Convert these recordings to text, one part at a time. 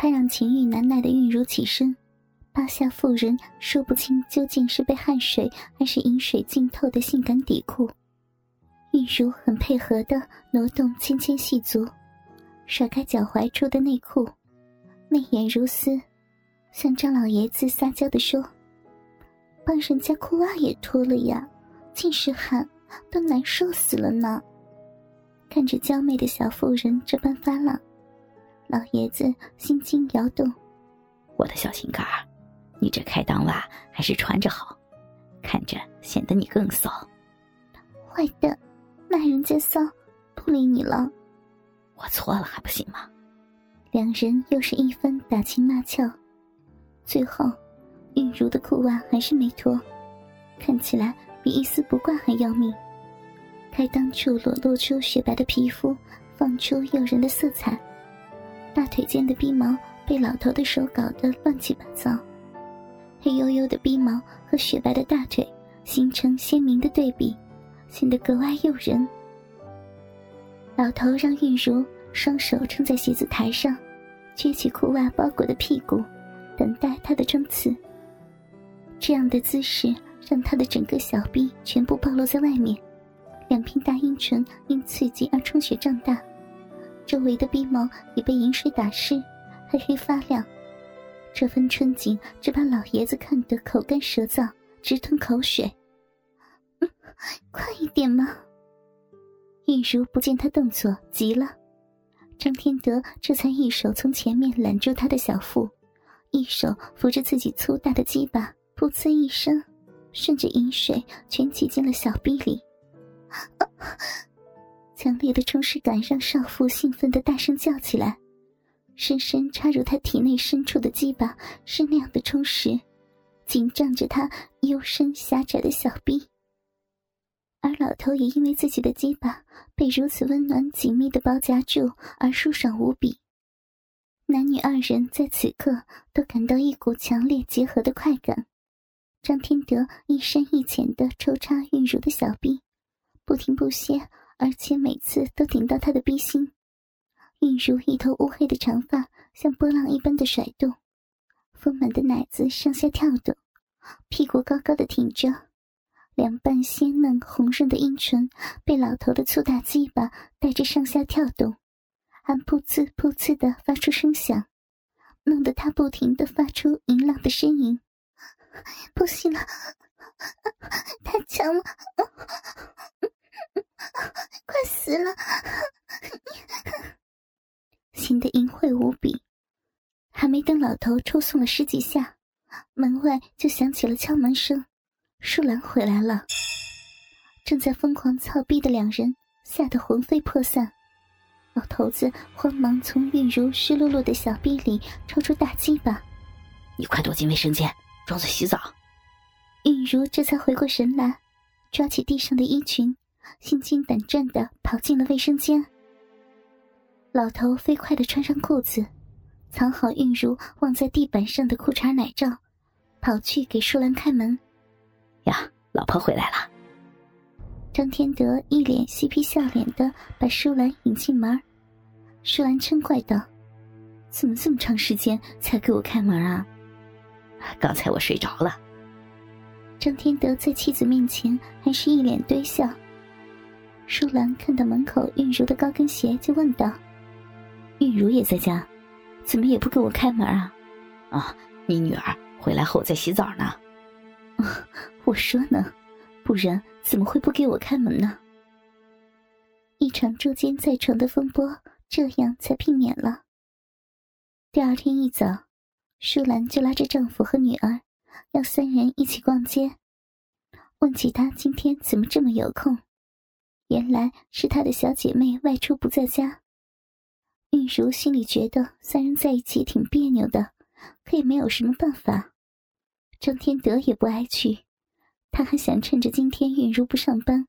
他让情欲难耐的韵如起身，扒下妇人说不清究竟是被汗水还是饮水浸透的性感底裤。韵如很配合的挪动纤纤细足，甩开脚踝处的内裤，媚眼如丝，向张老爷子撒娇的说：“帮人家裤袜也脱了呀，尽是汗，都难受死了呢。”看着娇媚的小妇人这般发浪。老爷子心惊摇动，我的小心肝儿，你这开裆袜还是穿着好，看着显得你更骚。坏蛋，骂人家骚，不理你了。我错了还不行吗？两人又是一番打情骂俏，最后，玉茹的裤袜还是没脱，看起来比一丝不挂还要命。开裆处裸露出雪白的皮肤，放出诱人的色彩。大腿间的逼毛被老头的手搞得乱七八糟，黑黝黝的逼毛和雪白的大腿形成鲜明的对比，显得格外诱人。老头让玉茹双手撑在写字台上，撅起裤袜包裹的屁股，等待他的冲刺。这样的姿势让他的整个小臂全部暴露在外面，两片大阴唇因刺激而充血胀大。周围的鼻毛已被饮水打湿，黑黑发亮。这份春景，只把老爷子看得口干舌燥，直吞口水。快一点嘛！玉茹不见他动作，急了。张天德这才一手从前面揽住他的小腹，一手扶着自己粗大的鸡巴，噗呲一声，顺着饮水全挤进了小臂里。强烈的充实感让少妇兴奋的大声叫起来，深深插入他体内深处的鸡巴是那样的充实，紧张着他幽深狭窄的小臂。而老头也因为自己的鸡巴被如此温暖紧密的包夹住而舒爽无比。男女二人在此刻都感到一股强烈结合的快感。张天德一深一浅的抽插玉茹的小臂，不停不歇。而且每次都顶到他的逼心，韵如一头乌黑的长发像波浪一般的甩动，丰满的奶子上下跳动，屁股高高的挺着，两瓣鲜嫩红润的阴唇被老头的粗大鸡巴带着上下跳动，还噗呲噗呲的发出声响，弄得他不停的发出淫浪的呻吟，不行了，太强了。快死了！心的淫秽无比，还没等老头抽送了十几下，门外就响起了敲门声。树兰回来了，正在疯狂操逼的两人吓得魂飞魄散。老头子慌忙从韵如湿漉漉的小臂里抽出大鸡巴：“你快躲进卫生间，装作洗澡。”韵如这才回过神来，抓起地上的衣裙。心惊胆战的跑进了卫生间。老头飞快的穿上裤子，藏好韵如忘在地板上的裤衩奶罩，跑去给舒兰开门。呀，老婆回来了。张天德一脸嬉皮笑脸的把舒兰引进门。舒兰嗔怪道：“怎么这么长时间才给我开门啊？”刚才我睡着了。张天德在妻子面前还是一脸堆笑。舒兰看到门口韵如的高跟鞋，就问道：“韵如也在家，怎么也不给我开门啊？”“啊，你女儿回来后在洗澡呢。”“我说呢，不然怎么会不给我开门呢？”一场捉奸在床的风波，这样才避免了。第二天一早，舒兰就拉着丈夫和女儿，要三人一起逛街，问起他今天怎么这么有空。原来是她的小姐妹外出不在家，玉茹心里觉得三人在一起挺别扭的，可也没有什么办法。张天德也不爱去，他还想趁着今天玉茹不上班，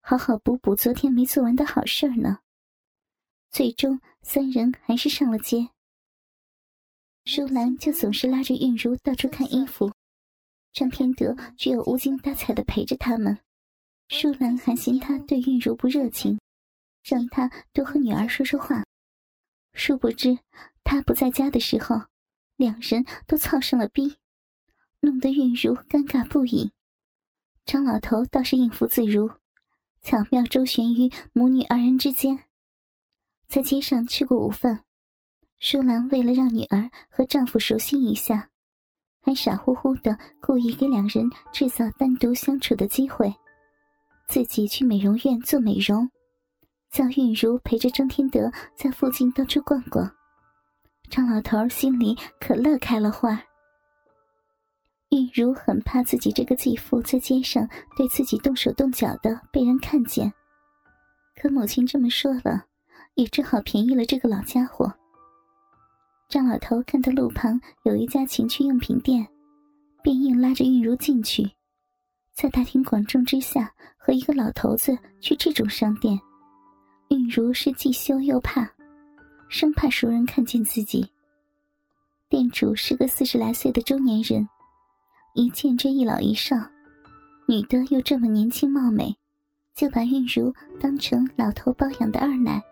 好好补补昨天没做完的好事儿呢。最终，三人还是上了街。舒兰就总是拉着玉茹到处看衣服，张天德只有无精打采的陪着他们。舒兰还嫌他对韵如不热情，让他多和女儿说说话。殊不知，他不在家的时候，两人都操上了逼，弄得韵如尴尬不已。张老头倒是应付自如，巧妙周旋于母女二人之间。在街上吃过午饭，舒兰为了让女儿和丈夫熟悉一下，还傻乎乎的故意给两人制造单独相处的机会，自己去美容院做美容，叫韵如陪着张天德在附近到处逛逛。张老头心里可乐开了花。韵如很怕自己这个继父在街上对自己动手动脚的被人看见，可母亲这么说了，也只好便宜了这个老家伙。张老头看到路旁有一家情趣用品店，便硬拉着韵如进去。在大庭广众之下和一个老头子去这种商店，韵如是既羞又怕，生怕熟人看见自己。店主是个四十来岁的中年人。一见这一老一少，女的又这么年轻貌美，就把韵如当成老头包养的二奶，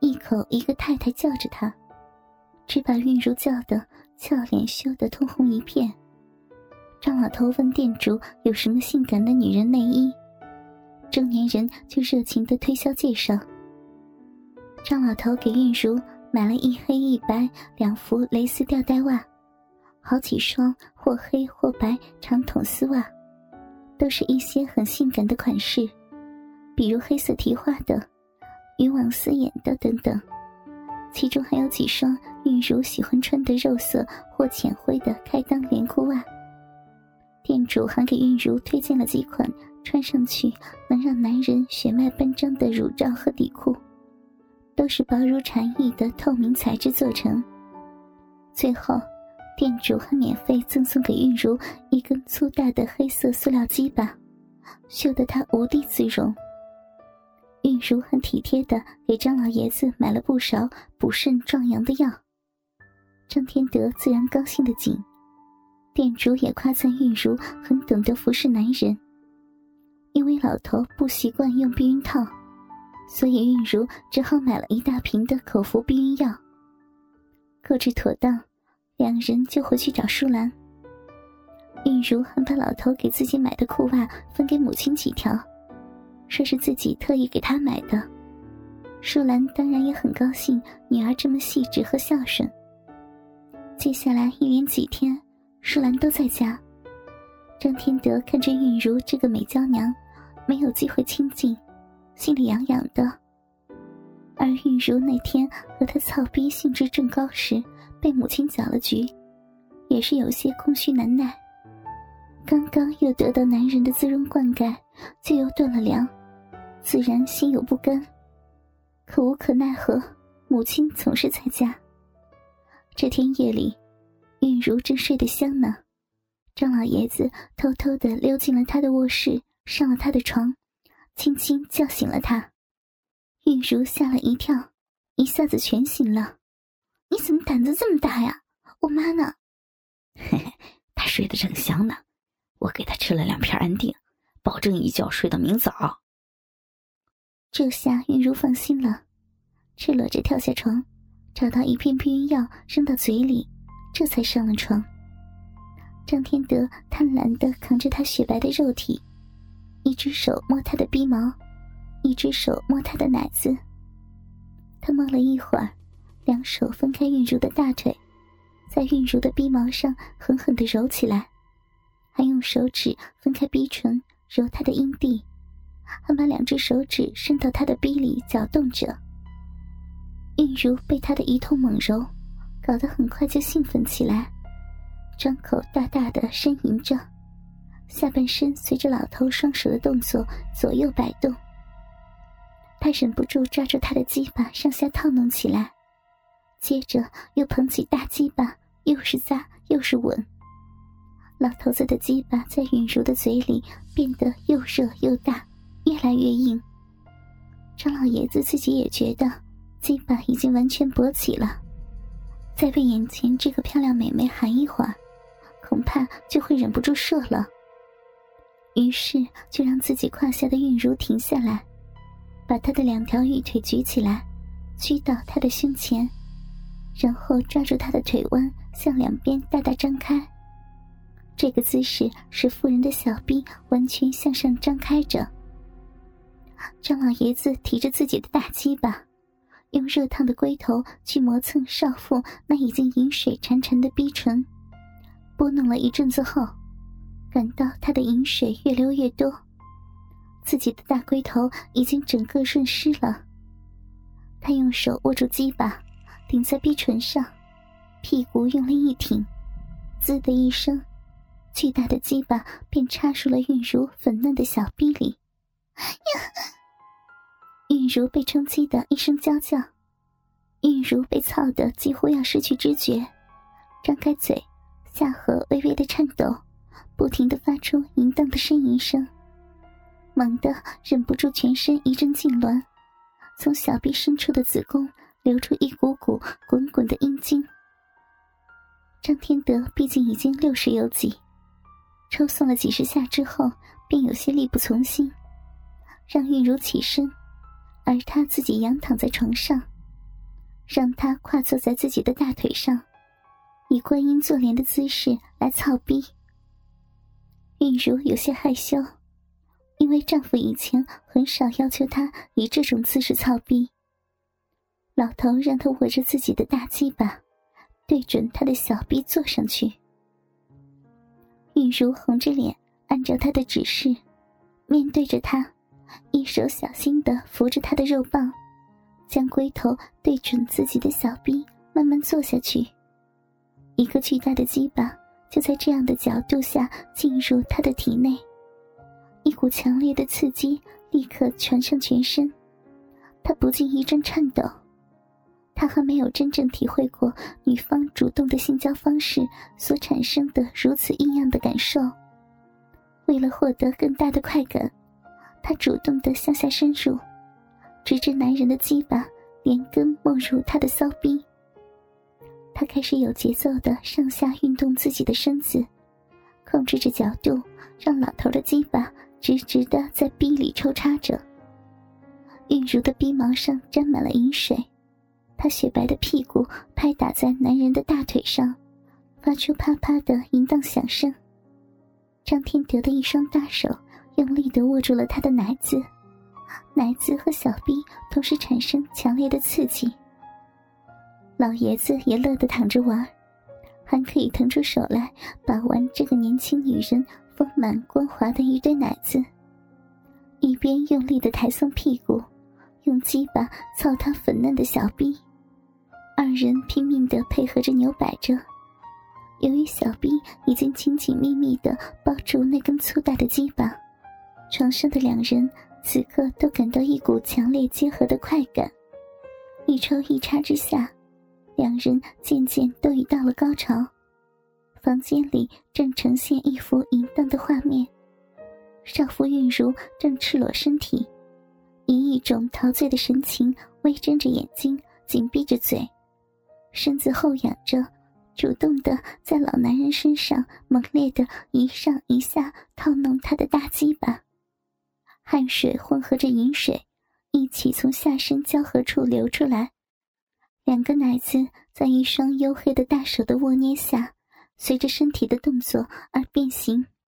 一口一个太太叫着她，只把韵如叫得俏脸羞得通红一片。张老头问店主有什么性感的女人内衣，中年人就热情的推销介绍。张老头给韵如买了一黑一白两幅蕾丝吊带袜。好几双或黑或白长筒丝袜，都是一些很性感的款式，比如黑色提花的、渔网丝眼的等等。其中还有几双韵如喜欢穿的肉色或浅灰的开裆连裤袜。店主还给韵如推荐了几款穿上去能让男人血脉奔张的乳罩和底裤，都是薄如蝉翼的透明材质做成。最后。店主还免费赠送给韵如一根粗大的黑色塑料鸡巴，秀得她无地自容。韵如很体贴的给张老爷子买了不少补肾壮阳的药。张天德自然高兴的紧，店主也夸赞韵如很懂得服侍男人。因为老头不习惯用避孕套，所以韵如只好买了一大瓶的口服避孕药。购置妥当。两人就回去找舒兰。韵如还把老头给自己买的裤袜分给母亲几条，说是自己特意给她买的。舒兰当然也很高兴女儿这么细致和孝顺。接下来一连几天，舒兰都在家。张天德看着韵如这个美娇娘，没有机会亲近，心里痒痒的。而韵如那天和他操逼兴致正高时。被母亲搅了局，也是有些空虚难耐。刚刚又得到男人的滋润灌溉，就又断了粮，自然心有不甘。可无可奈何，母亲总是在家。这天夜里，韵如正睡得香呢，张老爷子偷偷的溜进了他的卧室，上了他的床，轻轻叫醒了他。韵如吓了一跳，一下子全醒了。你怎么胆子这么大呀？我妈呢？嘿嘿，她睡得正香呢，我给她吃了两片安定，保证一觉睡到明早。这下韵如放心了，赤裸着跳下床，找到一片避孕药扔到嘴里，这才上了床。张天德贪婪的扛着她雪白的肉体，一只手摸她的逼毛，一只手摸她的奶子。他摸了一会儿。两手分开韵如的大腿，在韵如的逼毛上狠狠的揉起来，还用手指分开逼唇揉她的阴蒂，还把两只手指伸到她的逼里搅动着。韵如被他的一通猛揉，搞得很快就兴奋起来，张口大大的呻吟着，下半身随着老头双手的动作左右摆动。他忍不住抓住他的鸡巴上下套弄起来。接着又捧起大鸡巴，又是扎又是吻。老头子的鸡巴在允如的嘴里变得又热又大，越来越硬。张老爷子自己也觉得鸡巴已经完全勃起了，再被眼前这个漂亮美眉含一会儿，恐怕就会忍不住射了。于是就让自己胯下的韵如停下来，把她的两条玉腿举起来，屈到他的胸前。然后抓住他的腿弯，向两边大大张开。这个姿势使妇人的小臂完全向上张开着。张老爷子提着自己的大鸡巴，用热烫的龟头去磨蹭少妇那已经饮水潺潺的逼唇，拨弄了一阵子后，感到她的饮水越流越多，自己的大龟头已经整个润湿了。他用手握住鸡巴。顶在逼唇上，屁股用力一挺，滋的一声，巨大的鸡巴便插入了韵如粉嫩的小逼里。呀 韵如被冲击的一声娇叫，韵如被操得几乎要失去知觉，张开嘴，下颌微微的颤抖，不停的发出淫荡的呻吟声，猛地忍不住全身一阵痉挛，从小臂深处的子宫。流出一股股滚滚的阴茎。张天德毕竟已经六十有几，抽送了几十下之后，便有些力不从心，让玉茹起身，而他自己仰躺在床上，让他跨坐在自己的大腿上，以观音坐莲的姿势来操逼。玉茹有些害羞，因为丈夫以前很少要求她以这种姿势操逼。老头让她握着自己的大鸡巴，对准他的小臂坐上去。玉茹红着脸，按照他的指示，面对着他，一手小心的扶着他的肉棒，将龟头对准自己的小臂，慢慢坐下去。一个巨大的鸡巴就在这样的角度下进入他的体内，一股强烈的刺激立刻传上全身，他不禁一阵颤抖。他还没有真正体会过女方主动的性交方式所产生的如此异样的感受。为了获得更大的快感，他主动的向下深入，直至男人的鸡巴连根没入他的骚逼。他开始有节奏的上下运动自己的身子，控制着角度，让老头的鸡巴直直的在逼里抽插着。玉茹的逼毛上沾满了饮水。他雪白的屁股拍打在男人的大腿上，发出啪啪的淫荡响声。张天德的一双大手用力的握住了他的奶子，奶子和小臂同时产生强烈的刺激。老爷子也乐得躺着玩，还可以腾出手来把玩这个年轻女人丰满光滑的一堆奶子，一边用力的抬松屁股，用鸡巴操他粉嫩的小臂。二人拼命的配合着扭摆着，由于小臂已经紧紧密密的抱住那根粗大的鸡巴，床上的两人此刻都感到一股强烈结合的快感。一抽一插之下，两人渐渐都已到了高潮。房间里正呈现一幅淫荡的画面：少妇韵如正赤裸身体，以一种陶醉的神情微睁着眼睛，紧闭着嘴。身子后仰着，主动的在老男人身上猛烈的一上一下套弄他的大鸡巴，汗水混合着饮水，一起从下身交合处流出来，两个奶子在一双黝黑的大手的握捏下，随着身体的动作而变形。